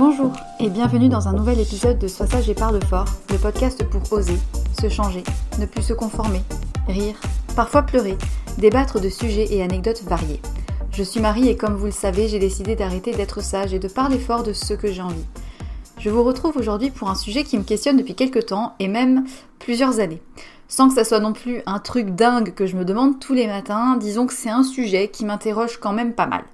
Bonjour et bienvenue dans un nouvel épisode de Sois sage et parle fort, le podcast pour oser, se changer, ne plus se conformer, rire, parfois pleurer, débattre de sujets et anecdotes variés. Je suis Marie et comme vous le savez, j'ai décidé d'arrêter d'être sage et de parler fort de ce que j'ai envie. Je vous retrouve aujourd'hui pour un sujet qui me questionne depuis quelques temps et même plusieurs années. Sans que ça soit non plus un truc dingue que je me demande tous les matins, disons que c'est un sujet qui m'interroge quand même pas mal.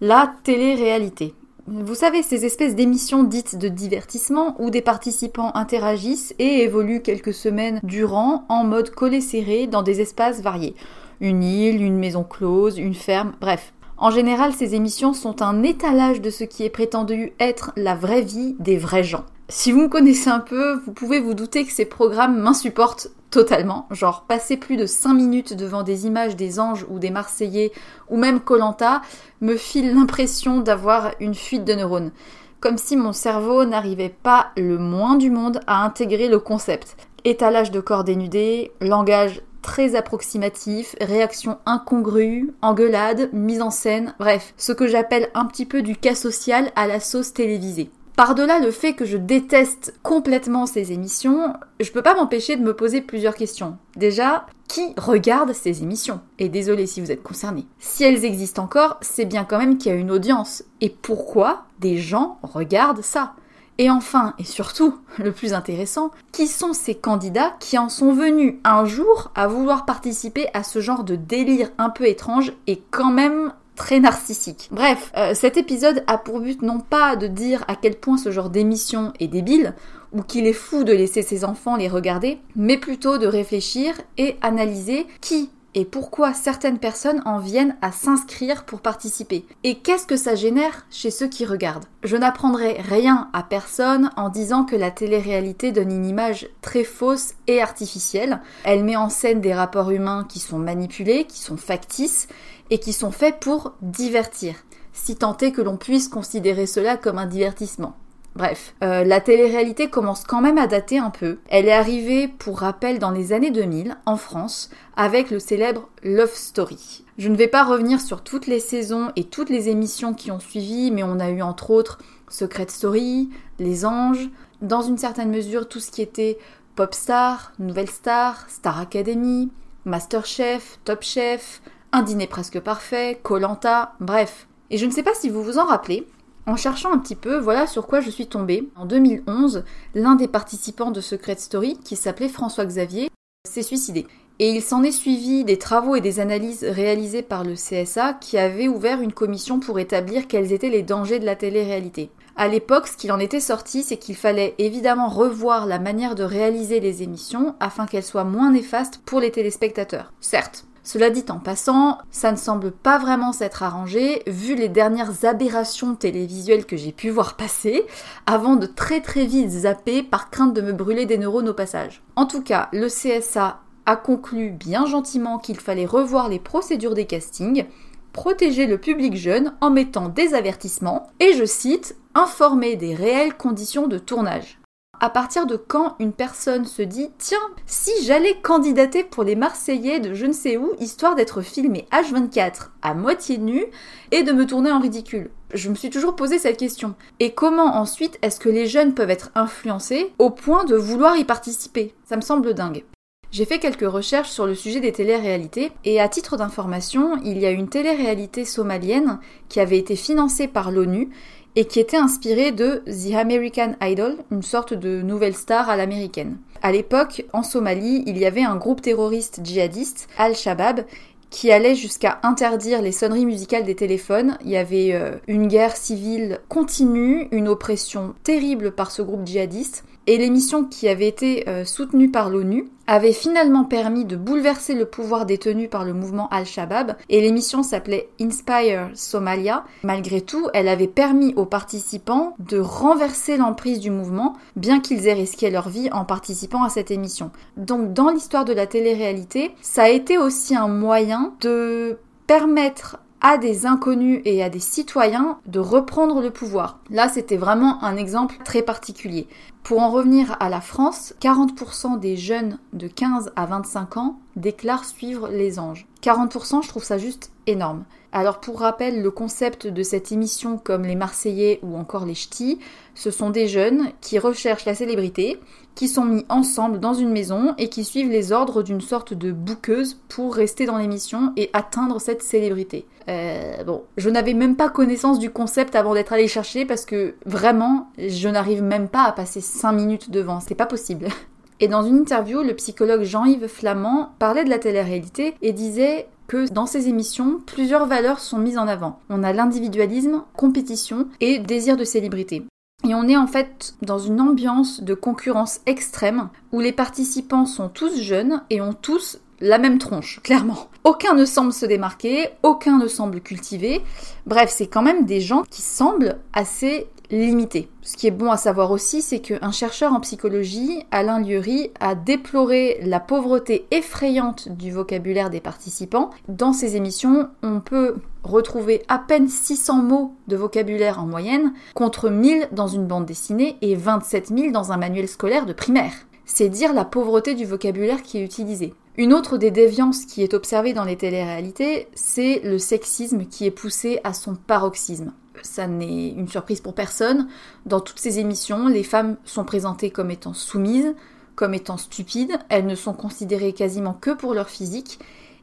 La télé-réalité. Vous savez, ces espèces d'émissions dites de divertissement où des participants interagissent et évoluent quelques semaines durant en mode collé-serré dans des espaces variés. Une île, une maison close, une ferme, bref. En général, ces émissions sont un étalage de ce qui est prétendu être la vraie vie des vrais gens. Si vous me connaissez un peu, vous pouvez vous douter que ces programmes m'insupportent totalement. Genre, passer plus de 5 minutes devant des images des anges ou des Marseillais ou même Colanta me file l'impression d'avoir une fuite de neurones. Comme si mon cerveau n'arrivait pas le moins du monde à intégrer le concept. Étalage de corps dénudés, langage très approximatif, réaction incongrue, engueulade, mise en scène, bref, ce que j'appelle un petit peu du cas social à la sauce télévisée. Par-delà le fait que je déteste complètement ces émissions, je peux pas m'empêcher de me poser plusieurs questions. Déjà, qui regarde ces émissions? Et désolé si vous êtes concerné. Si elles existent encore, c'est bien quand même qu'il y a une audience. Et pourquoi des gens regardent ça? Et enfin, et surtout, le plus intéressant, qui sont ces candidats qui en sont venus un jour à vouloir participer à ce genre de délire un peu étrange et quand même très narcissique. Bref, euh, cet épisode a pour but non pas de dire à quel point ce genre d'émission est débile, ou qu'il est fou de laisser ses enfants les regarder, mais plutôt de réfléchir et analyser qui et pourquoi certaines personnes en viennent à s'inscrire pour participer. Et qu'est-ce que ça génère chez ceux qui regardent? Je n'apprendrai rien à personne en disant que la télé-réalité donne une image très fausse et artificielle. Elle met en scène des rapports humains qui sont manipulés, qui sont factices et qui sont faits pour divertir. si tant est que l'on puisse considérer cela comme un divertissement. Bref, euh, la télé-réalité commence quand même à dater un peu. Elle est arrivée, pour rappel, dans les années 2000, en France, avec le célèbre Love Story. Je ne vais pas revenir sur toutes les saisons et toutes les émissions qui ont suivi, mais on a eu entre autres Secret Story, Les Anges, dans une certaine mesure tout ce qui était Pop Star, Nouvelle Star, Star Academy, Masterchef, Top Chef, Un dîner presque parfait, Colanta, bref. Et je ne sais pas si vous vous en rappelez, en cherchant un petit peu, voilà sur quoi je suis tombée. En 2011, l'un des participants de Secret Story, qui s'appelait François Xavier, s'est suicidé. Et il s'en est suivi des travaux et des analyses réalisés par le CSA qui avait ouvert une commission pour établir quels étaient les dangers de la télé-réalité. À l'époque, ce qu'il en était sorti, c'est qu'il fallait évidemment revoir la manière de réaliser les émissions afin qu'elles soient moins néfastes pour les téléspectateurs. Certes, cela dit en passant, ça ne semble pas vraiment s'être arrangé vu les dernières aberrations télévisuelles que j'ai pu voir passer, avant de très très vite zapper par crainte de me brûler des neurones au passage. En tout cas, le CSA a conclu bien gentiment qu'il fallait revoir les procédures des castings, protéger le public jeune en mettant des avertissements et, je cite, informer des réelles conditions de tournage à partir de quand une personne se dit tiens, si j'allais candidater pour les Marseillais de je ne sais où, histoire d'être filmé H24 à moitié nu et de me tourner en ridicule? Je me suis toujours posé cette question. Et comment ensuite est-ce que les jeunes peuvent être influencés au point de vouloir y participer? Ça me semble dingue. J'ai fait quelques recherches sur le sujet des téléréalités et à titre d'information, il y a une télé-réalité somalienne qui avait été financée par l'ONU et qui était inspiré de The American Idol, une sorte de nouvelle star à l'américaine. À l'époque, en Somalie, il y avait un groupe terroriste djihadiste, Al-Shabaab, qui allait jusqu'à interdire les sonneries musicales des téléphones. Il y avait euh, une guerre civile continue, une oppression terrible par ce groupe djihadiste. Et l'émission qui avait été euh, soutenue par l'ONU avait finalement permis de bouleverser le pouvoir détenu par le mouvement Al-Shabaab et l'émission s'appelait Inspire Somalia. Malgré tout, elle avait permis aux participants de renverser l'emprise du mouvement, bien qu'ils aient risqué leur vie en participant à cette émission. Donc dans l'histoire de la télé-réalité, ça a été aussi un moyen de permettre à des inconnus et à des citoyens de reprendre le pouvoir. Là, c'était vraiment un exemple très particulier. Pour en revenir à la France, 40% des jeunes de 15 à 25 ans déclarent suivre les anges. 40%, je trouve ça juste énorme. Alors pour rappel, le concept de cette émission comme les Marseillais ou encore les Ch'tis, ce sont des jeunes qui recherchent la célébrité, qui sont mis ensemble dans une maison et qui suivent les ordres d'une sorte de bouqueuse pour rester dans l'émission et atteindre cette célébrité. Euh, bon, je n'avais même pas connaissance du concept avant d'être allée chercher parce que vraiment, je n'arrive même pas à passer 5 minutes devant, c'est pas possible. Et dans une interview, le psychologue Jean-Yves Flamand parlait de la télé-réalité et disait que dans ces émissions, plusieurs valeurs sont mises en avant. On a l'individualisme, compétition et désir de célébrité. Et on est en fait dans une ambiance de concurrence extrême où les participants sont tous jeunes et ont tous la même tronche, clairement. Aucun ne semble se démarquer, aucun ne semble cultiver. Bref, c'est quand même des gens qui semblent assez limité. Ce qui est bon à savoir aussi, c'est qu'un chercheur en psychologie, Alain Lieury, a déploré la pauvreté effrayante du vocabulaire des participants. Dans ses émissions, on peut retrouver à peine 600 mots de vocabulaire en moyenne, contre 1000 dans une bande dessinée et 27 000 dans un manuel scolaire de primaire. C'est dire la pauvreté du vocabulaire qui est utilisé. Une autre des déviances qui est observée dans les téléréalités, c'est le sexisme qui est poussé à son paroxysme ça n'est une surprise pour personne. Dans toutes ces émissions, les femmes sont présentées comme étant soumises, comme étant stupides, elles ne sont considérées quasiment que pour leur physique.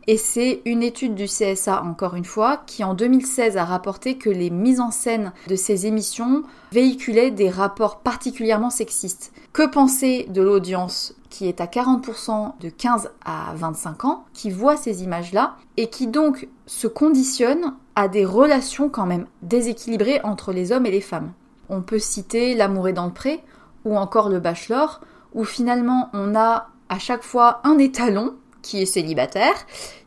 Et c'est une étude du CSA, encore une fois, qui en 2016 a rapporté que les mises en scène de ces émissions véhiculaient des rapports particulièrement sexistes. Que penser de l'audience qui est à 40% de 15 à 25 ans, qui voit ces images-là, et qui donc se conditionne à des relations quand même déséquilibrées entre les hommes et les femmes. On peut citer L'amour est dans le pré, ou encore Le Bachelor, où finalement on a à chaque fois un étalon qui est célibataire,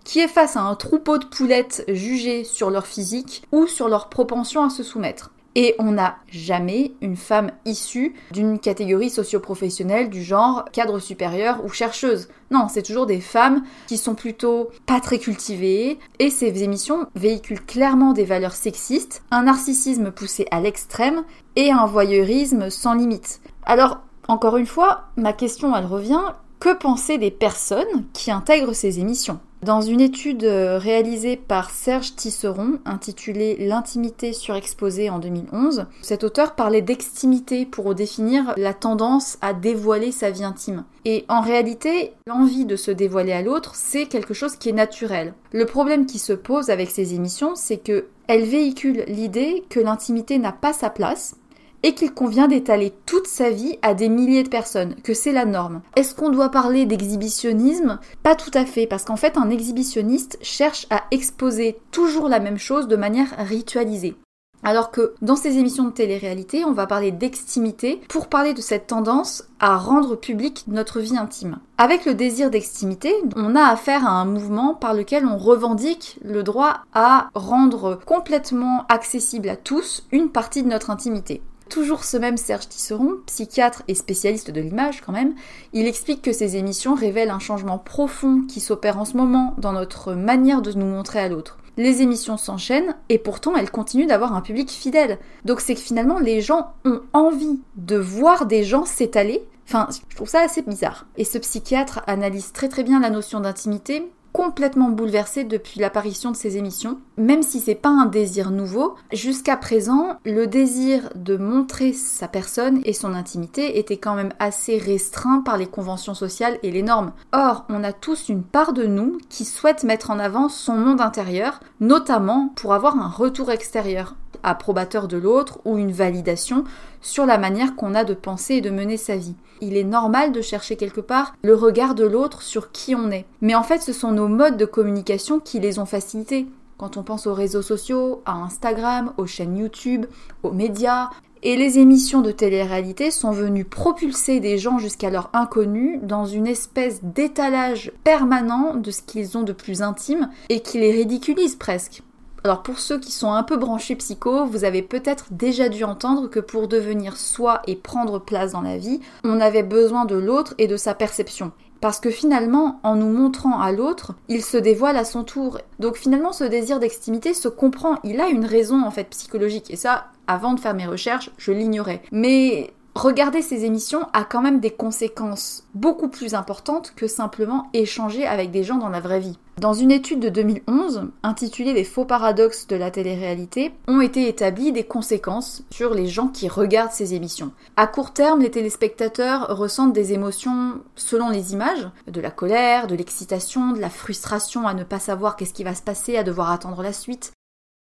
qui est face à un troupeau de poulettes jugées sur leur physique ou sur leur propension à se soumettre. Et on n'a jamais une femme issue d'une catégorie socio-professionnelle du genre cadre supérieur ou chercheuse. Non, c'est toujours des femmes qui sont plutôt pas très cultivées, et ces émissions véhiculent clairement des valeurs sexistes, un narcissisme poussé à l'extrême et un voyeurisme sans limite. Alors, encore une fois, ma question elle revient, que penser des personnes qui intègrent ces émissions? Dans une étude euh, réalisée par Serge Tisseron, intitulée L'intimité surexposée en 2011, cet auteur parlait d'extimité pour définir la tendance à dévoiler sa vie intime. Et en réalité, l'envie de se dévoiler à l'autre, c'est quelque chose qui est naturel. Le problème qui se pose avec ces émissions, c'est que elles véhiculent l'idée que l'intimité n'a pas sa place, et qu'il convient d'étaler toute sa vie à des milliers de personnes, que c'est la norme. Est-ce qu'on doit parler d'exhibitionnisme? Pas tout à fait, parce qu'en fait un exhibitionniste cherche à exposer toujours la même chose de manière ritualisée. Alors que dans ces émissions de télé-réalité, on va parler d'extimité pour parler de cette tendance à rendre public notre vie intime. Avec le désir d'extimité, on a affaire à un mouvement par lequel on revendique le droit à rendre complètement accessible à tous une partie de notre intimité. Toujours ce même Serge Tisseron, psychiatre et spécialiste de l'image quand même, il explique que ces émissions révèlent un changement profond qui s'opère en ce moment dans notre manière de nous montrer à l'autre. Les émissions s'enchaînent et pourtant elles continuent d'avoir un public fidèle. Donc c'est que finalement les gens ont envie de voir des gens s'étaler Enfin, je trouve ça assez bizarre. Et ce psychiatre analyse très très bien la notion d'intimité complètement bouleversé depuis l'apparition de ces émissions. Même si c'est pas un désir nouveau, jusqu'à présent, le désir de montrer sa personne et son intimité était quand même assez restreint par les conventions sociales et les normes. Or, on a tous une part de nous qui souhaite mettre en avant son monde intérieur, notamment pour avoir un retour extérieur approbateur de l'autre ou une validation sur la manière qu'on a de penser et de mener sa vie. Il est normal de chercher quelque part le regard de l'autre sur qui on est. Mais en fait, ce sont nos modes de communication qui les ont facilités. Quand on pense aux réseaux sociaux, à Instagram, aux chaînes YouTube, aux médias, et les émissions de télé-réalité sont venues propulser des gens jusqu'alors inconnus dans une espèce d'étalage permanent de ce qu'ils ont de plus intime et qui les ridiculise presque. Alors pour ceux qui sont un peu branchés psycho, vous avez peut-être déjà dû entendre que pour devenir soi et prendre place dans la vie, on avait besoin de l'autre et de sa perception. Parce que finalement, en nous montrant à l'autre, il se dévoile à son tour. Donc finalement, ce désir d'extimité se comprend. Il a une raison en fait psychologique. Et ça, avant de faire mes recherches, je l'ignorais. Mais regarder ces émissions a quand même des conséquences beaucoup plus importantes que simplement échanger avec des gens dans la vraie vie. Dans une étude de 2011, intitulée Les faux paradoxes de la télé-réalité, ont été établies des conséquences sur les gens qui regardent ces émissions. À court terme, les téléspectateurs ressentent des émotions selon les images, de la colère, de l'excitation, de la frustration à ne pas savoir qu'est-ce qui va se passer, à devoir attendre la suite,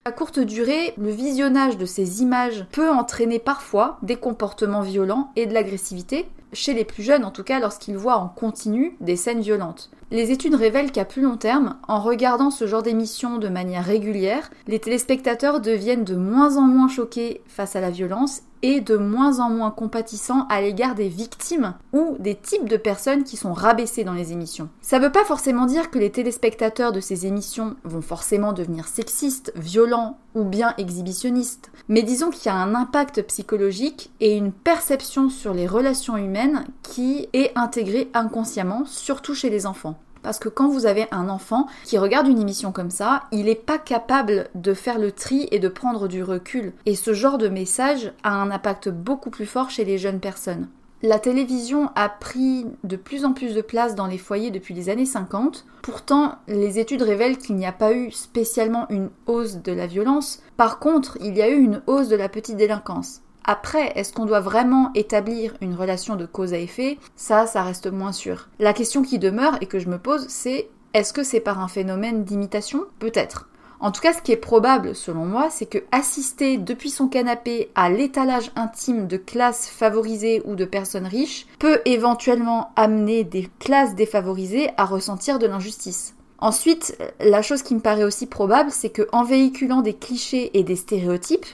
à courte durée, le visionnage de ces images peut entraîner parfois des comportements violents et de l'agressivité, chez les plus jeunes en tout cas lorsqu'ils voient en continu des scènes violentes. Les études révèlent qu'à plus long terme, en regardant ce genre d'émissions de manière régulière, les téléspectateurs deviennent de moins en moins choqués face à la violence et de moins en moins compatissants à l'égard des victimes ou des types de personnes qui sont rabaissées dans les émissions. Ça veut pas forcément dire que les téléspectateurs de ces émissions vont forcément devenir sexistes, violents ou bien exhibitionnistes, mais disons qu'il y a un impact psychologique et une perception sur les relations humaines qui est intégrée inconsciemment, surtout chez les enfants. Parce que quand vous avez un enfant qui regarde une émission comme ça, il n'est pas capable de faire le tri et de prendre du recul. Et ce genre de message a un impact beaucoup plus fort chez les jeunes personnes. La télévision a pris de plus en plus de place dans les foyers depuis les années 50. Pourtant, les études révèlent qu'il n'y a pas eu spécialement une hausse de la violence. Par contre, il y a eu une hausse de la petite délinquance. Après, est-ce qu'on doit vraiment établir une relation de cause à effet? Ça, ça reste moins sûr. La question qui demeure et que je me pose, c'est est-ce que c'est par un phénomène d'imitation? Peut-être. En tout cas, ce qui est probable, selon moi, c'est que assister depuis son canapé à l'étalage intime de classes favorisées ou de personnes riches peut éventuellement amener des classes défavorisées à ressentir de l'injustice. Ensuite, la chose qui me paraît aussi probable, c'est que en véhiculant des clichés et des stéréotypes,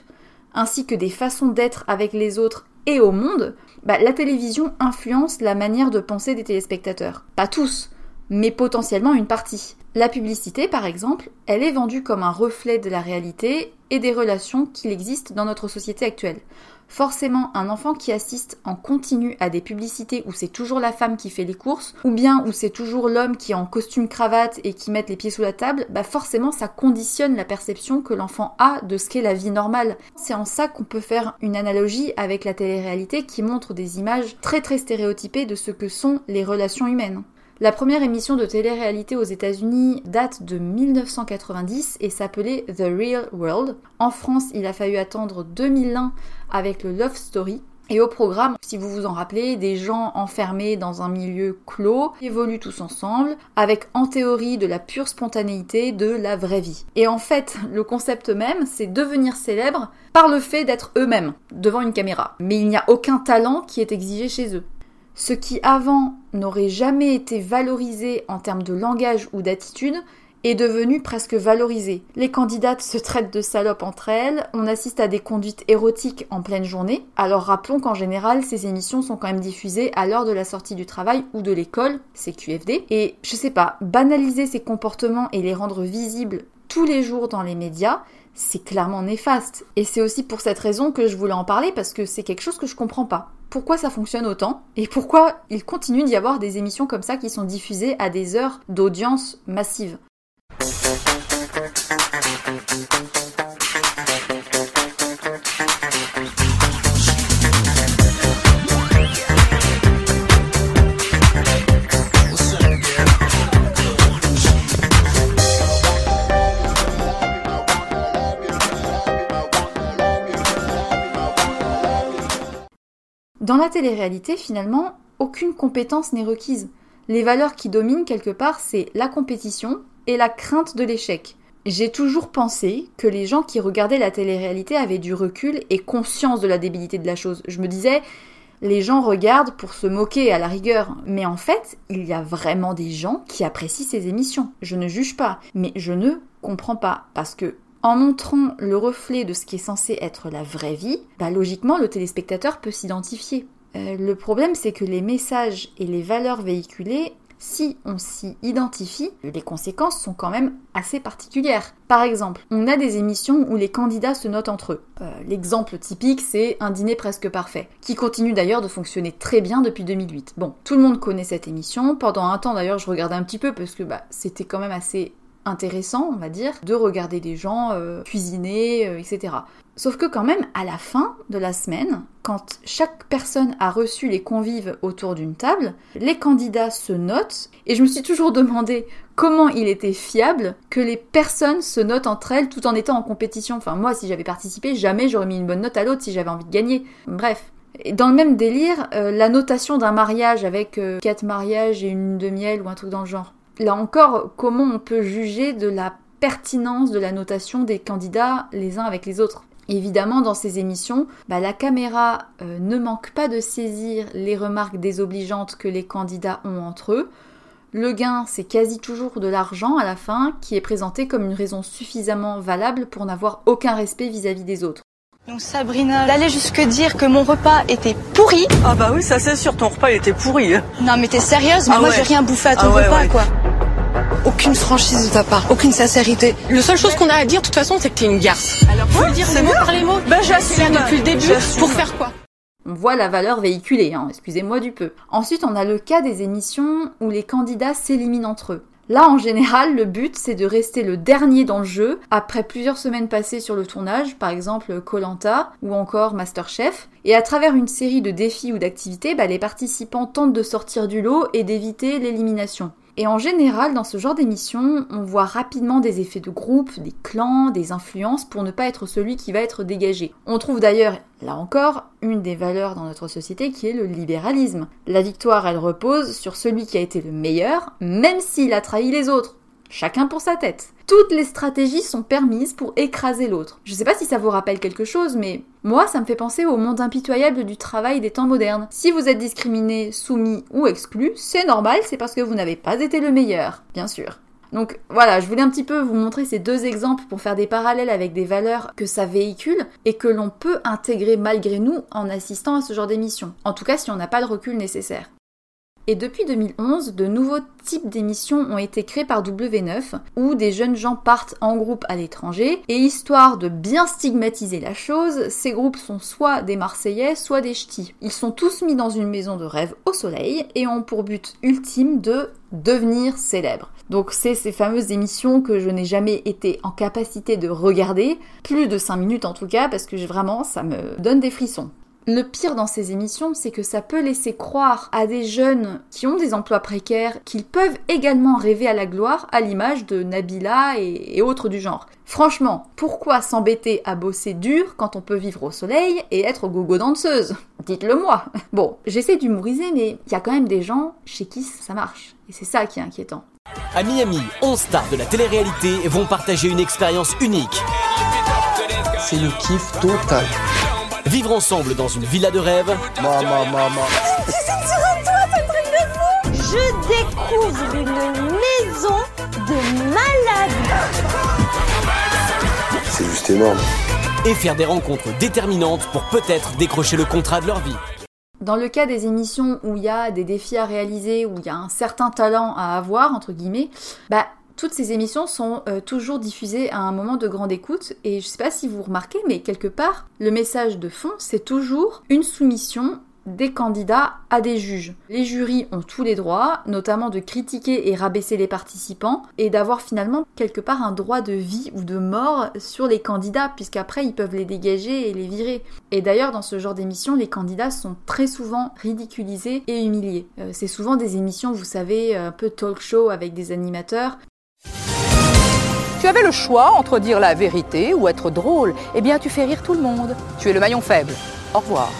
ainsi que des façons d'être avec les autres et au monde, bah, la télévision influence la manière de penser des téléspectateurs. Pas tous, mais potentiellement une partie. La publicité, par exemple, elle est vendue comme un reflet de la réalité et des relations qu'il existe dans notre société actuelle. Forcément, un enfant qui assiste en continu à des publicités où c'est toujours la femme qui fait les courses, ou bien où c'est toujours l'homme qui est en costume cravate et qui met les pieds sous la table, bah forcément ça conditionne la perception que l'enfant a de ce qu'est la vie normale. C'est en ça qu'on peut faire une analogie avec la télé-réalité qui montre des images très très stéréotypées de ce que sont les relations humaines. La première émission de télé-réalité aux États-Unis date de 1990 et s'appelait The Real World. En France, il a fallu attendre 2001 avec le Love Story. Et au programme, si vous vous en rappelez, des gens enfermés dans un milieu clos évoluent tous ensemble, avec en théorie de la pure spontanéité de la vraie vie. Et en fait, le concept même, c'est devenir célèbre par le fait d'être eux-mêmes devant une caméra. Mais il n'y a aucun talent qui est exigé chez eux. Ce qui avant n'aurait jamais été valorisé en termes de langage ou d'attitude est devenu presque valorisé. Les candidates se traitent de salopes entre elles, on assiste à des conduites érotiques en pleine journée. Alors rappelons qu'en général, ces émissions sont quand même diffusées à l'heure de la sortie du travail ou de l'école, c'est QFD. Et je sais pas, banaliser ces comportements et les rendre visibles tous les jours dans les médias, c'est clairement néfaste. Et c'est aussi pour cette raison que je voulais en parler parce que c'est quelque chose que je comprends pas pourquoi ça fonctionne autant et pourquoi il continue d'y avoir des émissions comme ça qui sont diffusées à des heures d'audience massive? Dans la télé-réalité, finalement, aucune compétence n'est requise. Les valeurs qui dominent quelque part, c'est la compétition et la crainte de l'échec. J'ai toujours pensé que les gens qui regardaient la télé-réalité avaient du recul et conscience de la débilité de la chose. Je me disais, les gens regardent pour se moquer à la rigueur, mais en fait, il y a vraiment des gens qui apprécient ces émissions. Je ne juge pas, mais je ne comprends pas, parce que en montrant le reflet de ce qui est censé être la vraie vie, bah logiquement le téléspectateur peut s'identifier. Euh, le problème c'est que les messages et les valeurs véhiculées, si on s'y identifie, les conséquences sont quand même assez particulières. Par exemple, on a des émissions où les candidats se notent entre eux. Euh, l'exemple typique c'est Un dîner presque parfait, qui continue d'ailleurs de fonctionner très bien depuis 2008. Bon, tout le monde connaît cette émission, pendant un temps d'ailleurs je regardais un petit peu parce que bah, c'était quand même assez intéressant, on va dire, de regarder des gens euh, cuisiner, euh, etc. Sauf que quand même, à la fin de la semaine, quand chaque personne a reçu les convives autour d'une table, les candidats se notent, et je me suis toujours demandé comment il était fiable que les personnes se notent entre elles tout en étant en compétition. Enfin, moi, si j'avais participé, jamais j'aurais mis une bonne note à l'autre si j'avais envie de gagner. Bref. Dans le même délire, euh, la notation d'un mariage avec quatre mariages et une de miel ou un truc dans le genre là encore, comment on peut juger de la pertinence de la notation des candidats les uns avec les autres? Évidemment, dans ces émissions, bah, la caméra euh, ne manque pas de saisir les remarques désobligeantes que les candidats ont entre eux. Le gain, c'est quasi toujours de l'argent à la fin, qui est présenté comme une raison suffisamment valable pour n'avoir aucun respect vis-à-vis des autres. Donc Sabrina, d'aller jusque dire que mon repas était pourri. Ah bah oui, ça c'est sûr, ton repas était pourri. Non mais t'es sérieuse, mais ah moi j'ai rien bouffé à ton ah repas quoi. Aucune franchise de ta part, aucune sincérité. Le seule chose qu'on a à dire, de toute façon, c'est que t'es une garce. Alors, faut le dire c'est mot par les mots. Bah, j'assume. depuis le début. Pour faire quoi? On voit la valeur véhiculée, hein, excusez-moi du peu. Ensuite, on a le cas des émissions où les candidats s'éliminent entre eux. Là, en général, le but, c'est de rester le dernier dans le jeu après plusieurs semaines passées sur le tournage, par exemple Colanta ou encore Masterchef. Et à travers une série de défis ou d'activités, bah, les participants tentent de sortir du lot et d'éviter l'élimination. Et en général, dans ce genre d'émission, on voit rapidement des effets de groupe, des clans, des influences pour ne pas être celui qui va être dégagé. On trouve d'ailleurs, là encore, une des valeurs dans notre société qui est le libéralisme. La victoire, elle repose sur celui qui a été le meilleur, même s'il a trahi les autres. Chacun pour sa tête. Toutes les stratégies sont permises pour écraser l'autre. Je sais pas si ça vous rappelle quelque chose, mais moi, ça me fait penser au monde impitoyable du travail des temps modernes. Si vous êtes discriminé, soumis ou exclu, c'est normal, c'est parce que vous n'avez pas été le meilleur, bien sûr. Donc voilà, je voulais un petit peu vous montrer ces deux exemples pour faire des parallèles avec des valeurs que ça véhicule et que l'on peut intégrer malgré nous en assistant à ce genre d'émission. En tout cas si on n'a pas le recul nécessaire. Et depuis 2011, de nouveaux types d'émissions ont été créés par W9, où des jeunes gens partent en groupe à l'étranger, et histoire de bien stigmatiser la chose, ces groupes sont soit des Marseillais, soit des ch'tis. Ils sont tous mis dans une maison de rêve au soleil, et ont pour but ultime de devenir célèbres. Donc c'est ces fameuses émissions que je n'ai jamais été en capacité de regarder, plus de 5 minutes en tout cas, parce que vraiment ça me donne des frissons. Le pire dans ces émissions, c'est que ça peut laisser croire à des jeunes qui ont des emplois précaires qu'ils peuvent également rêver à la gloire, à l'image de Nabila et, autres du genre. Franchement, pourquoi s'embêter à bosser dur quand on peut vivre au soleil et être gogo danseuse? Dites-le moi. Bon, j'essaie d'humoriser, mais il y a quand même des gens chez qui ça marche. Et c'est ça qui est inquiétant. À Miami, 11 stars de la télé-réalité vont partager une expérience unique. C'est le kiff total. Vivre ensemble dans une villa de rêve. Maman, maman. Je découvre une maison de malades. C'est juste énorme. Et faire des rencontres déterminantes pour peut-être décrocher le contrat de leur vie. Dans le cas des émissions où il y a des défis à réaliser, où il y a un certain talent à avoir, entre guillemets, bah toutes ces émissions sont euh, toujours diffusées à un moment de grande écoute et je sais pas si vous remarquez mais quelque part le message de fond c'est toujours une soumission des candidats à des juges. Les jurys ont tous les droits, notamment de critiquer et rabaisser les participants, et d'avoir finalement quelque part un droit de vie ou de mort sur les candidats, puisqu'après ils peuvent les dégager et les virer. Et d'ailleurs dans ce genre d'émission, les candidats sont très souvent ridiculisés et humiliés. Euh, c'est souvent des émissions, vous savez, un peu talk show avec des animateurs, avais le choix entre dire la vérité ou être drôle. Eh bien, tu fais rire tout le monde. Tu es le maillon faible. Au revoir.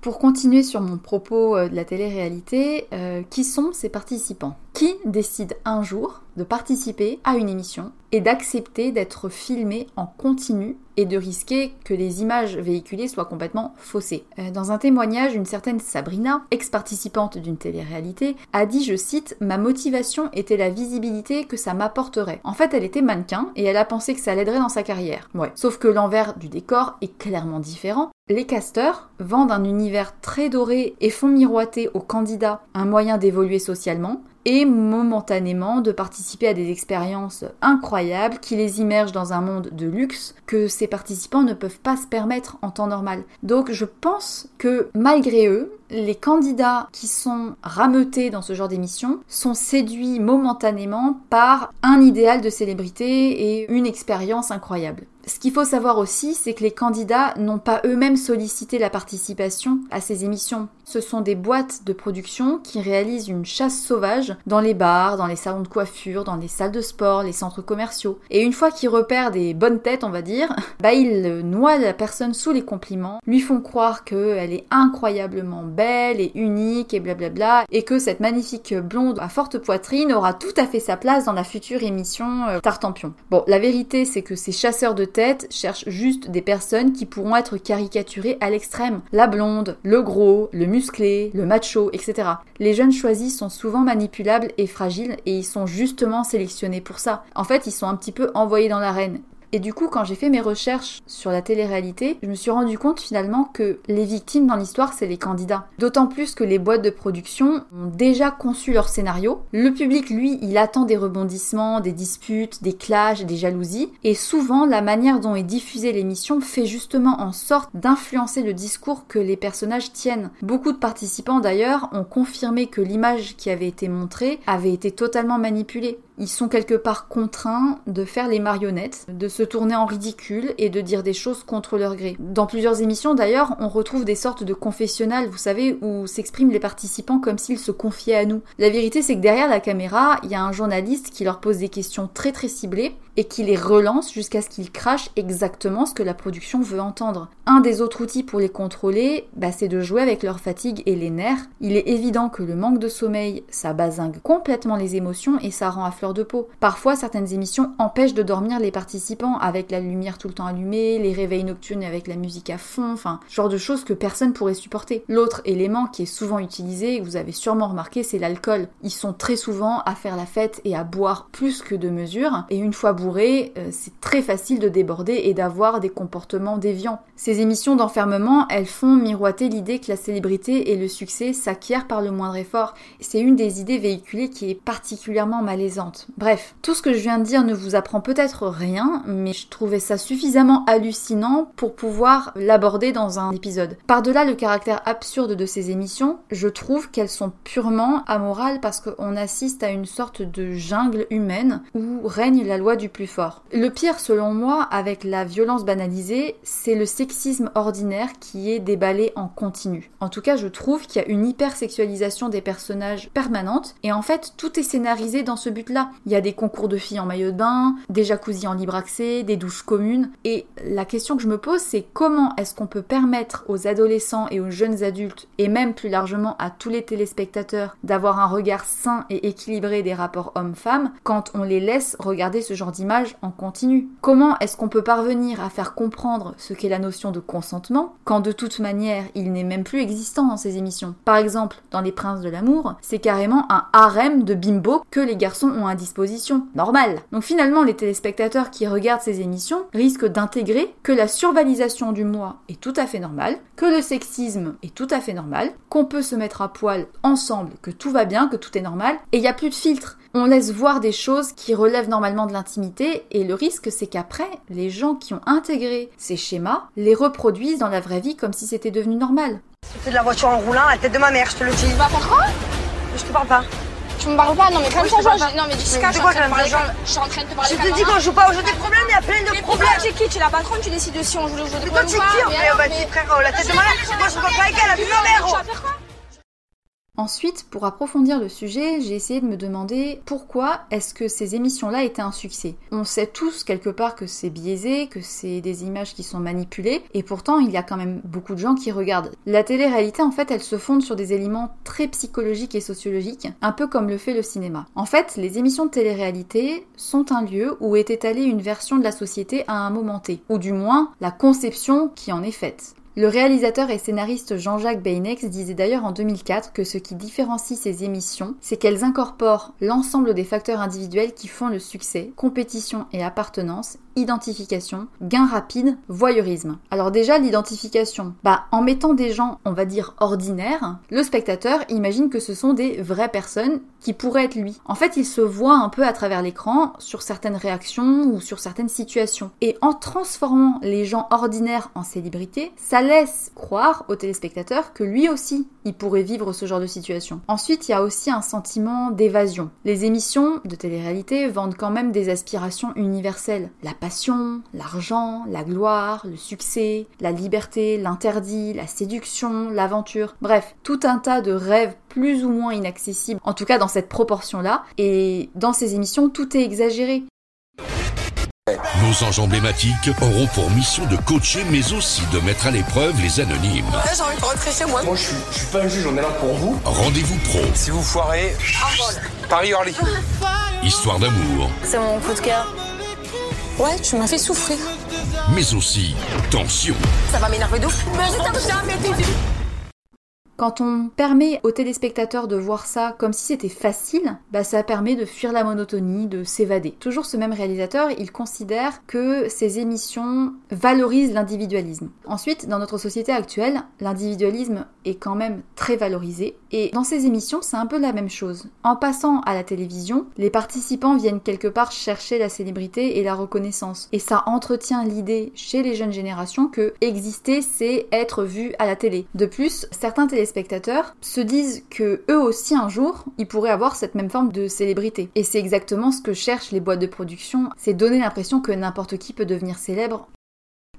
Pour continuer sur mon propos euh, de la télé-réalité, euh, qui sont ces participants? Qui décide un jour de participer à une émission et d'accepter d'être filmé en continu et de risquer que les images véhiculées soient complètement faussées. Euh, dans un témoignage, une certaine Sabrina, ex-participante d'une télé-réalité, a dit, je cite, Ma motivation était la visibilité que ça m'apporterait. En fait, elle était mannequin et elle a pensé que ça l'aiderait dans sa carrière. Ouais. Sauf que l'envers du décor est clairement différent. Les casteurs vendent un univers très doré et font miroiter aux candidats un moyen d'évoluer socialement, et momentanément de participer à des expériences incroyables qui les immergent dans un monde de luxe que ces participants ne peuvent pas se permettre en temps normal. Donc je pense que malgré eux, les candidats qui sont rameutés dans ce genre d'émission sont séduits momentanément par un idéal de célébrité et une expérience incroyable. Ce qu'il faut savoir aussi, c'est que les candidats n'ont pas eux-mêmes sollicité la participation à ces émissions. Ce sont des boîtes de production qui réalisent une chasse sauvage dans les bars, dans les salons de coiffure, dans les salles de sport, les centres commerciaux. Et une fois qu'ils repèrent des bonnes têtes, on va dire, bah ils noient la personne sous les compliments, lui font croire qu'elle est incroyablement belle et unique et blablabla, et que cette magnifique blonde à forte poitrine aura tout à fait sa place dans la future émission euh, Tartampion. Bon, la vérité c'est que ces chasseurs de tête cherchent juste des personnes qui pourront être caricaturées à l'extrême. La blonde, le gros, le musclé, le macho, etc. Les jeunes choisis sont souvent manipulables et fragiles et ils sont justement sélectionnés pour ça. En fait, ils sont un petit peu envoyés dans l'arène. Et du coup, quand j'ai fait mes recherches sur la télé-réalité, je me suis rendu compte finalement que les victimes dans l'histoire, c'est les candidats. D'autant plus que les boîtes de production ont déjà conçu leur scénario. Le public, lui, il attend des rebondissements, des disputes, des clashs, des jalousies. Et souvent, la manière dont est diffusée l'émission fait justement en sorte d'influencer le discours que les personnages tiennent. Beaucoup de participants d'ailleurs ont confirmé que l'image qui avait été montrée avait été totalement manipulée ils sont quelque part contraints de faire les marionnettes, de se tourner en ridicule et de dire des choses contre leur gré. Dans plusieurs émissions d'ailleurs, on retrouve des sortes de confessionnals, vous savez, où s'expriment les participants comme s'ils se confiaient à nous. La vérité c'est que derrière la caméra, il y a un journaliste qui leur pose des questions très très ciblées et qui les relance jusqu'à ce qu'ils crachent exactement ce que la production veut entendre. Un des autres outils pour les contrôler, bah, c'est de jouer avec leur fatigue et les nerfs. Il est évident que le manque de sommeil, ça basingue complètement les émotions et ça rend fleur de peau. Parfois, certaines émissions empêchent de dormir les participants avec la lumière tout le temps allumée, les réveils nocturnes avec la musique à fond, enfin, genre de choses que personne pourrait supporter. L'autre élément qui est souvent utilisé, vous avez sûrement remarqué, c'est l'alcool. Ils sont très souvent à faire la fête et à boire plus que de mesure, et une fois euh, c'est très facile de déborder et d'avoir des comportements déviants. Ces émissions d'enfermement, elles font miroiter l'idée que la célébrité et le succès s'acquièrent par le moindre effort. C'est une des idées véhiculées qui est particulièrement malaisante. Bref, tout ce que je viens de dire ne vous apprend peut-être rien, mais je trouvais ça suffisamment hallucinant pour pouvoir l'aborder dans un épisode. Par-delà le caractère absurde de ces émissions, je trouve qu'elles sont purement amorales parce qu'on assiste à une sorte de jungle humaine où règne la loi du plus fort. Le pire, selon moi, avec la violence banalisée, c'est le sexisme ordinaire qui est déballé en continu. En tout cas, je trouve qu'il y a une hypersexualisation des personnages permanente et en fait, tout est scénarisé dans ce but-là. Il y a des concours de filles en maillot de bain, des jacuzzis en libre accès, des douches communes et la question que je me pose, c'est comment est-ce qu'on peut permettre aux adolescents et aux jeunes adultes et même plus largement à tous les téléspectateurs d'avoir un regard sain et équilibré des rapports hommes-femmes quand on les laisse regarder ce genre d'images en continu Comment est-ce qu'on peut parvenir à faire comprendre ce qu'est la notion de consentement quand de toute manière il n'est même plus existant dans ces émissions? Par exemple, dans Les Princes de l'amour, c'est carrément un harem de bimbo que les garçons ont à disposition. Normal. Donc finalement, les téléspectateurs qui regardent ces émissions risquent d'intégrer que la survalisation du moi est tout à fait normale, que le sexisme est tout à fait normal, qu'on peut se mettre à poil ensemble, que tout va bien, que tout est normal, et il n'y a plus de filtre on laisse voir des choses qui relèvent normalement de l'intimité et le risque c'est qu'après, les gens qui ont intégré ces schémas les reproduisent dans la vraie vie comme si c'était devenu normal. C'est de la voiture en roulant à la tête de ma mère, je te le dis. Tu vas faire quoi? Je te parle pas. Tu me parles pas? Non mais comme Oui, ça, je te parle genre, pas. non mais Jessica, Mais je suis en quoi, train de quand parler même, comme- je suis en train de te parler Je te dis un- qu'on joue pas au jeu des problèmes, il y a plein de Mais problèmes. t'es qui Tu es la patronne, tu décides de si on joue le jeu de Mais toi, problème t'es qui Mais Bah, mais- frère, euh, la tête de ma mère. Moi, je vois pas avec elle, ma mère. Tu vas faire quoi? Ensuite, pour approfondir le sujet, j'ai essayé de me demander pourquoi est-ce que ces émissions-là étaient un succès. On sait tous quelque part que c'est biaisé, que c'est des images qui sont manipulées, et pourtant il y a quand même beaucoup de gens qui regardent. La télé-réalité, en fait, elle se fonde sur des éléments très psychologiques et sociologiques, un peu comme le fait le cinéma. En fait, les émissions de télé-réalité sont un lieu où est étalée une version de la société à un moment T, ou du moins la conception qui en est faite. Le réalisateur et scénariste Jean-Jacques Beinex disait d'ailleurs en 2004 que ce qui différencie ces émissions, c'est qu'elles incorporent l'ensemble des facteurs individuels qui font le succès, compétition et appartenance, identification, gain rapide, voyeurisme. Alors déjà l'identification, bah en mettant des gens, on va dire ordinaires, le spectateur imagine que ce sont des vraies personnes qui pourraient être lui. En fait, il se voit un peu à travers l'écran sur certaines réactions ou sur certaines situations. Et en transformant les gens ordinaires en célébrités, ça laisse croire au téléspectateur que lui aussi, il pourrait vivre ce genre de situation. Ensuite, il y a aussi un sentiment d'évasion. Les émissions de télé-réalité vendent quand même des aspirations universelles. Passion, l'argent, la gloire, le succès, la liberté, l'interdit, la séduction, l'aventure. Bref, tout un tas de rêves plus ou moins inaccessibles, en tout cas dans cette proportion-là. Et dans ces émissions, tout est exagéré. Nos anges emblématiques auront pour mission de coacher mais aussi de mettre à l'épreuve les anonymes. J'ai envie de rentrer chez moi. Moi, je suis, je suis pas un juge, on est là pour vous. Rendez-vous pro, Si vous foirez, Paris Orly. histoire d'amour, C'est mon coup de cœur. Ouais, tu m'as fait souffrir. mais aussi tension. Ça va m'énerver de ouf. Mais je t'en jamais Quand on permet aux téléspectateurs de voir ça comme si c'était facile, bah ça permet de fuir la monotonie, de s'évader. Toujours ce même réalisateur, il considère que ces émissions valorisent l'individualisme. Ensuite, dans notre société actuelle, l'individualisme est quand même très valorisé et dans ces émissions, c'est un peu la même chose. En passant à la télévision, les participants viennent quelque part chercher la célébrité et la reconnaissance et ça entretient l'idée chez les jeunes générations que exister c'est être vu à la télé. De plus, certains téléspectateurs se disent que eux aussi un jour, ils pourraient avoir cette même forme de célébrité. Et c'est exactement ce que cherchent les boîtes de production, c'est donner l'impression que n'importe qui peut devenir célèbre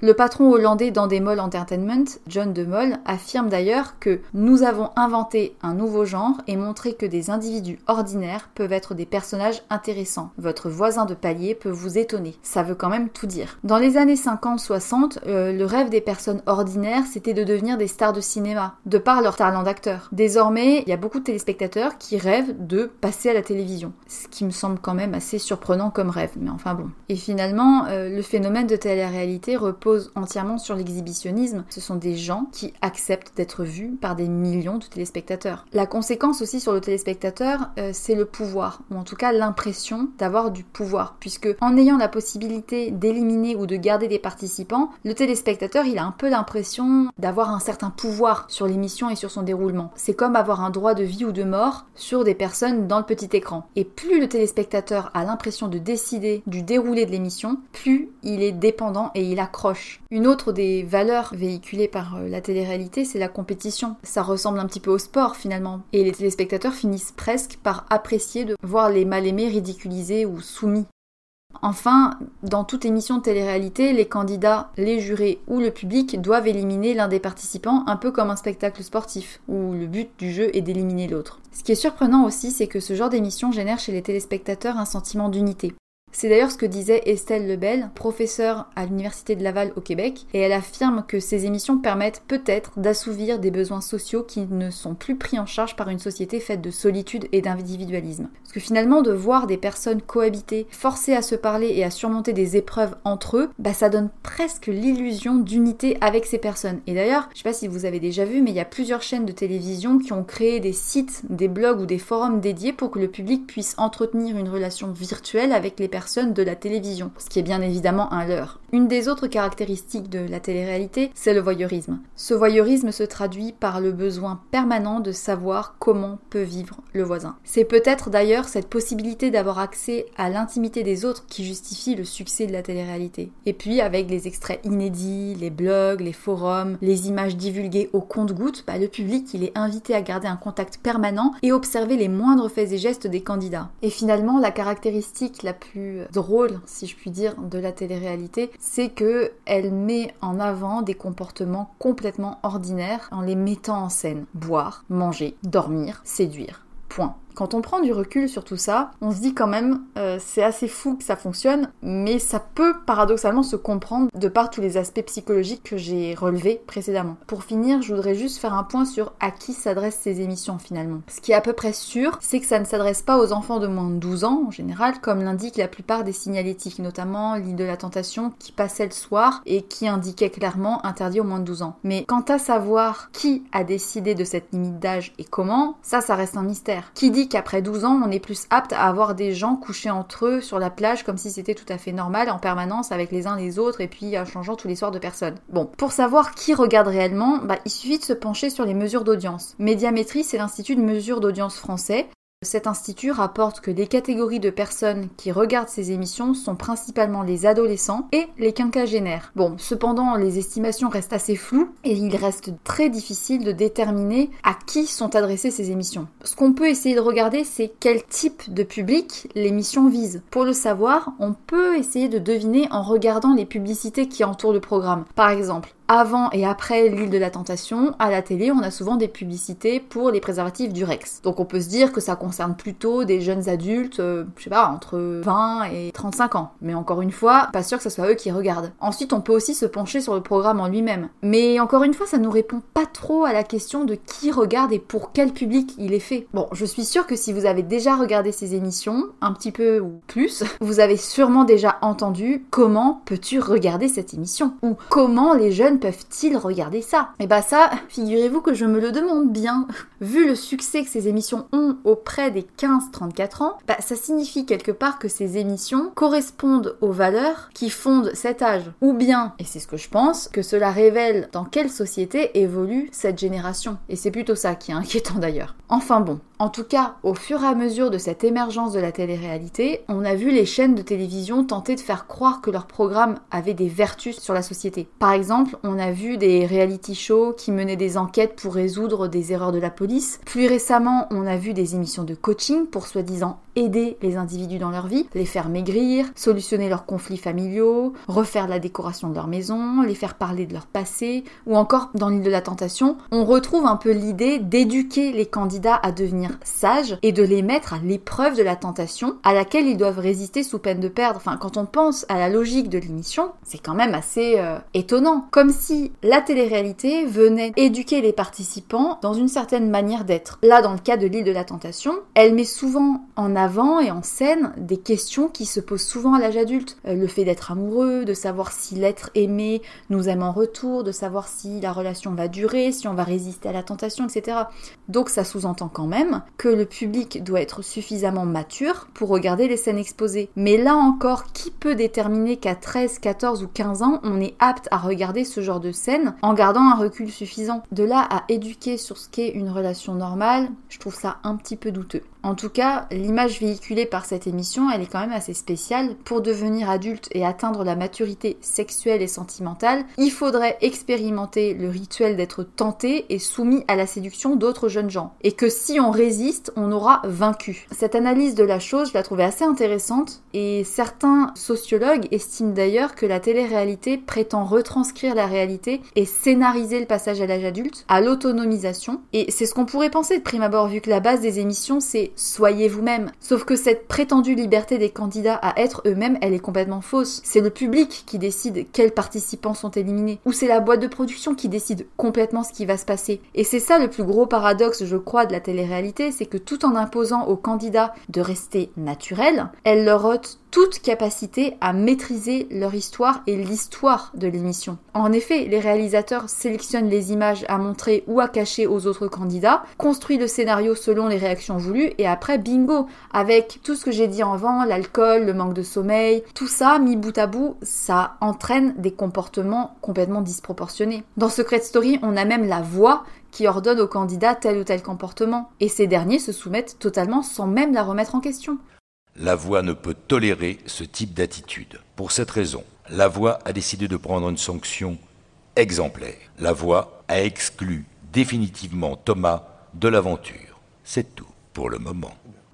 Le patron hollandais d'Endemol Entertainment, John de Mol, affirme d'ailleurs que nous avons inventé un nouveau genre et montré que des individus ordinaires peuvent être des personnages intéressants. Votre voisin de palier peut vous étonner. Ça veut quand même tout dire. Dans les années 50-60, euh, le rêve des personnes ordinaires, c'était de devenir des stars de cinéma, de par leur talent d'acteur. Désormais, il y a beaucoup de téléspectateurs qui rêvent de passer à la télévision. Ce qui me semble quand même assez surprenant comme rêve, mais enfin bon. Et finalement, euh, le phénomène de télé-réalité repose entièrement sur l'exhibitionnisme. Ce sont des gens qui acceptent d'être vus par des millions de téléspectateurs. La conséquence aussi sur le téléspectateur, euh, c'est le pouvoir, ou en tout cas l'impression d'avoir du pouvoir, puisque en ayant la possibilité d'éliminer ou de garder des participants, le téléspectateur, il a un peu l'impression d'avoir un certain pouvoir sur l'émission et sur son déroulement. C'est comme avoir un droit de vie ou de mort sur des personnes dans le petit écran. Et plus le téléspectateur a l'impression de décider du déroulé de l'émission, plus il est dépendant et il accroche. Une autre des valeurs véhiculées par euh, la télé-réalité, c'est la compétition. Ça ressemble un petit peu au sport finalement. Et les téléspectateurs finissent presque par apprécier de voir les mal-aimés ridiculisés ou soumis. Enfin, dans toute émission de télé-réalité, les candidats, les jurés ou le public doivent éliminer l'un des participants, un peu comme un spectacle sportif, où le but du jeu est d'éliminer l'autre. Ce qui est surprenant aussi, c'est que ce genre d'émission génère chez les téléspectateurs un sentiment d'unité. C'est d'ailleurs ce que disait Estelle Lebel, professeure à l'Université de Laval au Québec, et elle affirme que ces émissions permettent peut-être d'assouvir des besoins sociaux qui ne sont plus pris en charge par une société faite de solitude et d'individualisme. Parce que finalement, de voir des personnes cohabiter, forcées à se parler et à surmonter des épreuves entre eux, bah ça donne presque l'illusion d'unité avec ces personnes. Et d'ailleurs, je sais pas si vous avez déjà vu, mais il y a plusieurs chaînes de télévision qui ont créé des sites, des blogs ou des forums dédiés pour que le public puisse entretenir une relation virtuelle avec les personnes de la télévision, ce qui est bien évidemment un leurre. Une des autres caractéristiques de la télé-réalité, c'est le voyeurisme. Ce voyeurisme se traduit par le besoin permanent de savoir comment peut vivre le voisin. C'est peut-être d'ailleurs cette possibilité d'avoir accès à l'intimité des autres qui justifie le succès de la télé-réalité. Et puis avec les extraits inédits, les blogs, les forums, les images divulguées au compte-gouttes, bah, le public il est invité à garder un contact permanent et observer les moindres faits et gestes des candidats. Et finalement, la caractéristique la plus drôle, si je puis dire, de la télé-réalité, c'est que elle met en avant des comportements complètement ordinaires en les mettant en scène. Boire, manger, dormir, séduire. Point. Quand on prend du recul sur tout ça, on se dit quand même, euh, c'est assez fou que ça fonctionne, mais ça peut paradoxalement se comprendre de par tous les aspects psychologiques que j'ai relevés précédemment. Pour finir, je voudrais juste faire un point sur à qui s'adressent ces émissions finalement. Ce qui est à peu près sûr, c'est que ça ne s'adresse pas aux enfants de moins de 12 ans en général, comme l'indiquent la plupart des signalétiques, notamment l'île de la tentation qui passait le soir et qui indiquait clairement interdit aux moins de 12 ans. Mais quant à savoir qui a décidé de cette limite d'âge et comment, ça, ça reste un mystère. Qui dit qu'après 12 ans, on est plus apte à avoir des gens couchés entre eux sur la plage comme si c'était tout à fait normal en permanence avec les uns les autres et puis en changeant tous les soirs de personnes. Bon, pour savoir qui regarde réellement, bah, il suffit de se pencher sur les mesures d'audience. Médiamétrie, c'est l'institut de mesure d'audience français cet institut rapporte que les catégories de personnes qui regardent ces émissions sont principalement les adolescents et les quinquagénaires. Bon, cependant, les estimations restent assez floues et il reste très difficile de déterminer à qui sont adressées ces émissions. Ce qu'on peut essayer de regarder, c'est quel type de public l'émission vise. Pour le savoir, on peut essayer de deviner en regardant les publicités qui entourent le programme. Par exemple, avant et après l'île de la tentation, à la télé, on a souvent des publicités pour les préservatifs du Rex. Donc on peut se dire que ça concerne plutôt des jeunes adultes, euh, je sais pas, entre 20 et 35 ans. Mais encore une fois, pas sûr que ce soit eux qui regardent. Ensuite, on peut aussi se pencher sur le programme en lui-même. Mais encore une fois, ça nous répond pas trop à la question de qui regarde et pour quel public il est fait. Bon, je suis sûre que si vous avez déjà regardé ces émissions, un petit peu ou plus, vous avez sûrement déjà entendu comment peux-tu regarder cette émission? Ou comment les jeunes peuvent-ils regarder ça? Et eh bah ça, figurez-vous que je me le demande bien. Vu le succès que ces émissions ont auprès des 15-34 ans, bah ça signifie quelque part que ces émissions correspondent aux valeurs qui fondent cet âge. Ou bien, et c'est ce que je pense, que cela révèle dans quelle société évolue cette génération. Et c'est plutôt ça qui est inquiétant d'ailleurs. Enfin bon, En tout cas, au fur et à mesure de cette émergence de la télé-réalité, on a vu les chaînes de télévision tenter de faire croire que leurs programmes avaient des vertus sur la société. Par exemple, on a vu des reality shows qui menaient des enquêtes pour résoudre des erreurs de la police. Plus récemment, on a vu des émissions de coaching pour soi-disant aider les individus dans leur vie, les faire maigrir, solutionner leurs conflits familiaux, refaire la décoration de leur maison, les faire parler de leur passé, ou encore dans l'île de la tentation, on retrouve un peu l'idée d'éduquer les candidats à devenir sages et de les mettre à l'épreuve de la tentation à laquelle ils doivent résister sous peine de perdre. Enfin, quand on pense à la logique de l'émission, c'est quand même assez euh, étonnant. Comme si la télé-réalité venait éduquer les participants dans une certaine manière d'être. Là, dans le cas de l'île de la tentation, elle met souvent en avant et en scène des questions qui se posent souvent à l'âge adulte. Euh, le fait d'être amoureux, de savoir si l'être aimé nous aime en retour, de savoir si la relation va durer, si on va résister à la tentation, etc. Donc ça sous-entend quand même que le public doit être suffisamment mature pour regarder les scènes exposées. Mais là encore, qui peut déterminer qu'à 13, 14 ou 15 ans, on est apte à regarder ce genre de scène en gardant un recul suffisant De là à éduquer sur ce qu'est une relation normale, je trouve ça un petit peu douteux. En tout cas, l'image véhiculée par cette émission, elle est quand même assez spéciale. Pour devenir adulte et atteindre la maturité sexuelle et sentimentale, il faudrait expérimenter le rituel d'être tenté et soumis à la séduction d'autres jeunes gens. Et que si on résiste, on aura vaincu. Cette analyse de la chose, je la trouvais assez intéressante et certains sociologues estiment d'ailleurs que la télé-réalité prétend retranscrire la réalité et scénariser le passage à l'âge adulte, à l'autonomisation. Et c'est ce qu'on pourrait penser de prime abord vu que la base des émissions c'est soyez vous-même. Sauf que cette prétendue liberté des candidats à être eux-mêmes, elle est complètement fausse. C'est le public qui décide quels participants sont éliminés. Ou c'est la boîte de production qui décide complètement ce qui va se passer. Et c'est ça le plus gros paradoxe, je crois, de la télé-réalité, c'est que tout en imposant aux candidats de rester naturels, elle leur ôte toute capacité à maîtriser leur histoire et l'histoire de l'émission. En effet, les réalisateurs sélectionnent les images à montrer ou à cacher aux autres candidats, construisent le scénario selon les réactions voulues et après bingo, avec tout ce que j'ai dit avant, l'alcool, le manque de sommeil, tout ça mis bout à bout, ça entraîne des comportements complètement disproportionnés. Dans Secret Story, on a même la voix qui ordonne aux candidats tel ou tel comportement, et ces derniers se soumettent totalement sans même la remettre en question. La voix ne peut tolérer ce type d'attitude. Pour cette raison, la voix a décidé de prendre une sanction exemplaire. La voix a exclu définitivement Thomas de l'aventure. C'est tout pour le moment.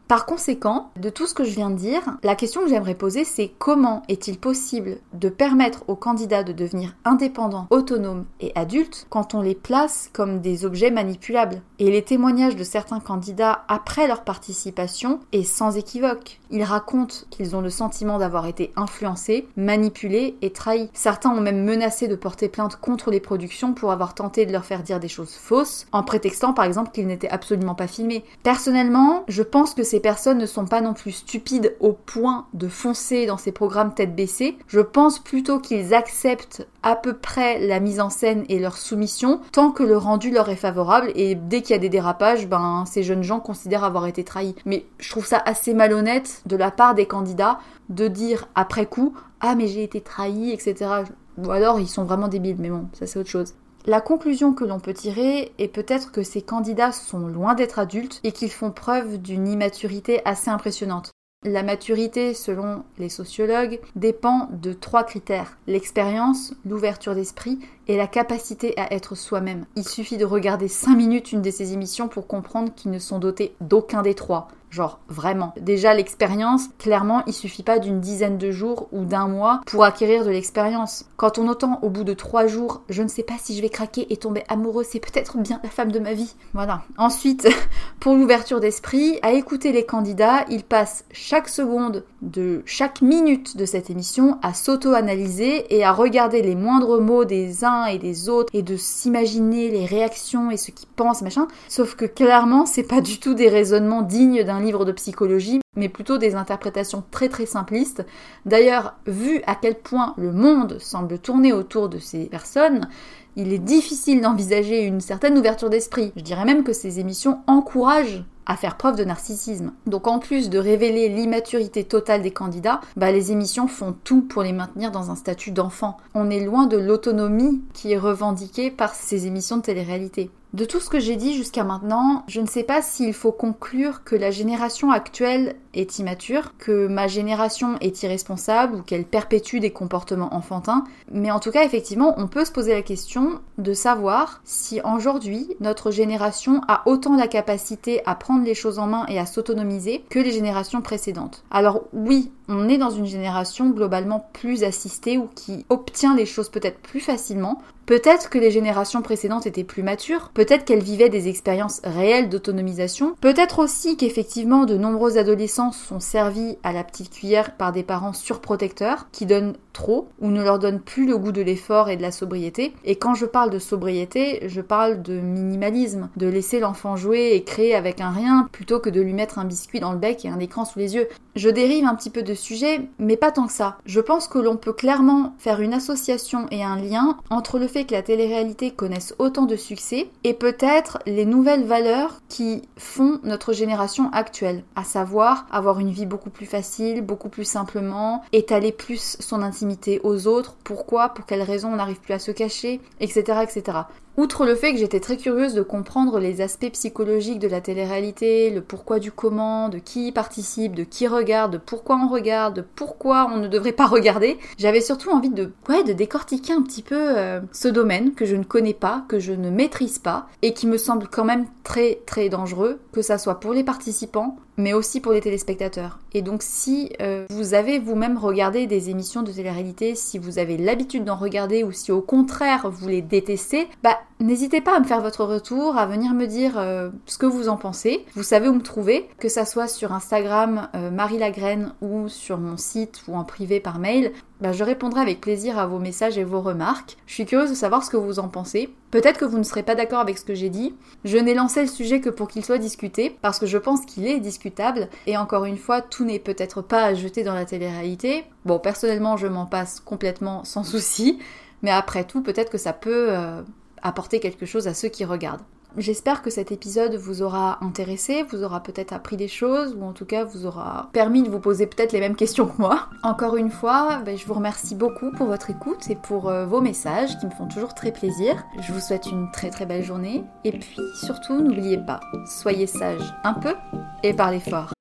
Par conséquent, de tout ce que je viens de dire, la question que j'aimerais poser, c'est comment est-il possible de permettre aux candidats de devenir indépendants, autonomes et adultes quand on les place comme des objets manipulables Et les témoignages de certains candidats après leur participation est sans équivoque. Ils racontent qu'ils ont le sentiment d'avoir été influencés, manipulés et trahis. Certains ont même menacé de porter plainte contre les productions pour avoir tenté de leur faire dire des choses fausses, en prétextant par exemple qu'ils n'étaient absolument pas filmés. Personnellement, je pense que ces personnes ne sont pas non plus stupides au point de foncer dans ces programmes tête baissée. Je pense plutôt qu'ils acceptent à peu près la mise en scène et leur soumission tant que le rendu leur est favorable et dès qu'il y a des dérapages, ben ces jeunes gens considèrent avoir été trahis. Mais je trouve ça assez malhonnête de la part des candidats de dire après coup ah mais j'ai été trahi etc. Ou alors ils sont vraiment débiles mais bon ça c'est autre chose. La conclusion que l'on peut tirer est peut-être que ces candidats sont loin d'être adultes et qu'ils font preuve d'une immaturité assez impressionnante. La maturité, selon les sociologues, dépend de trois critères. L'expérience, l'ouverture d'esprit et la capacité à être soi-même. Il suffit de regarder 5 minutes une de ces émissions pour comprendre qu'ils ne sont dotés d'aucun des trois. Genre vraiment. Déjà l'expérience, clairement, il suffit pas d'une dizaine de jours ou d'un mois pour acquérir de l'expérience. Quand on entend au bout de trois jours, je ne sais pas si je vais craquer et tomber amoureux, c'est peut-être bien la femme de ma vie. Voilà. Ensuite, pour l'ouverture d'esprit, à écouter les candidats, ils passent chaque seconde de chaque minute de cette émission à s'auto-analyser et à regarder les moindres mots des uns et des autres et de s'imaginer les réactions et ce qu'ils pensent, machin. Sauf que clairement, c'est pas du tout des raisonnements dignes d'un livre de psychologie, mais plutôt des interprétations très très simplistes. D'ailleurs, vu à quel point le monde semble tourner autour de ces personnes, il est difficile d'envisager une certaine ouverture d'esprit. Je dirais même que ces émissions encouragent à faire preuve de narcissisme. Donc en plus de révéler l'immaturité totale des candidats, bah, les émissions font tout pour les maintenir dans un statut d'enfant. On est loin de l'autonomie qui est revendiquée par ces émissions de télé-réalité. De tout ce que j'ai dit jusqu'à maintenant, je ne sais pas s'il faut conclure que la génération actuelle est immature, que ma génération est irresponsable ou qu'elle perpétue des comportements enfantins, mais en tout cas effectivement on peut se poser la question de savoir si aujourd'hui notre génération a autant la capacité à prendre les choses en main et à s'autonomiser que les générations précédentes. Alors oui, on est dans une génération globalement plus assistée ou qui obtient les choses peut-être plus facilement, Peut-être que les générations précédentes étaient plus matures, peut-être qu'elles vivaient des expériences réelles d'autonomisation, peut-être aussi qu'effectivement de nombreux adolescents sont servis à la petite cuillère par des parents surprotecteurs qui donnent trop ou ne leur donnent plus le goût de l'effort et de la sobriété. Et quand je parle de sobriété, je parle de minimalisme, de laisser l'enfant jouer et créer avec un rien plutôt que de lui mettre un biscuit dans le bec et un écran sous les yeux. Je dérive un petit peu de sujet, mais pas tant que ça. Je pense que l'on peut clairement faire une association et un lien entre le fait que la télé-réalité connaisse autant de succès et peut-être les nouvelles valeurs qui font notre génération actuelle, à savoir avoir une vie beaucoup plus facile, beaucoup plus simplement, étaler plus son intimité aux autres, pourquoi, pour quelles raisons on n'arrive plus à se cacher, etc. etc. Outre le fait que j'étais très curieuse de comprendre les aspects psychologiques de la télé-réalité, le pourquoi du comment, de qui y participe, de qui regarde, de pourquoi on regarde, de pourquoi on ne devrait pas regarder, j'avais surtout envie de, ouais, de décortiquer un petit peu euh, ce domaine que je ne connais pas, que je ne maîtrise pas, et qui me semble quand même très très dangereux, que ça soit pour les participants, mais aussi pour les téléspectateurs. Et donc si euh, vous avez vous-même regardé des émissions de télé-réalité, si vous avez l'habitude d'en regarder ou si au contraire vous les détestez, bah n'hésitez pas à me faire votre retour, à venir me dire euh, ce que vous en pensez. Vous savez où me trouver, que ça soit sur Instagram euh, Marie Lagraine ou sur mon site ou en privé par mail. Bah, je répondrai avec plaisir à vos messages et vos remarques. Je suis curieuse de savoir ce que vous en pensez. Peut-être que vous ne serez pas d'accord avec ce que j'ai dit. Je n'ai lancé le sujet que pour qu'il soit discuté, parce que je pense qu'il est discutable. Et encore une fois, tout n'est peut-être pas à jeter dans la télé-réalité. Bon, personnellement, je m'en passe complètement sans souci. Mais après tout, peut-être que ça peut euh, apporter quelque chose à ceux qui regardent. J'espère que cet épisode vous aura intéressé, vous aura peut-être appris des choses, ou en tout cas vous aura permis de vous poser peut-être les mêmes questions que moi. Encore une fois, ben, je vous remercie beaucoup pour votre écoute et pour euh, vos messages qui me font toujours très plaisir. Je vous souhaite une très très belle journée, et puis surtout n'oubliez pas, soyez sage un peu et parlez fort.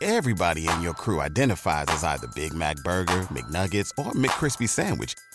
Everybody in your crew identifies as either Big Mac Burger, McNuggets, or McCrispy Sandwich.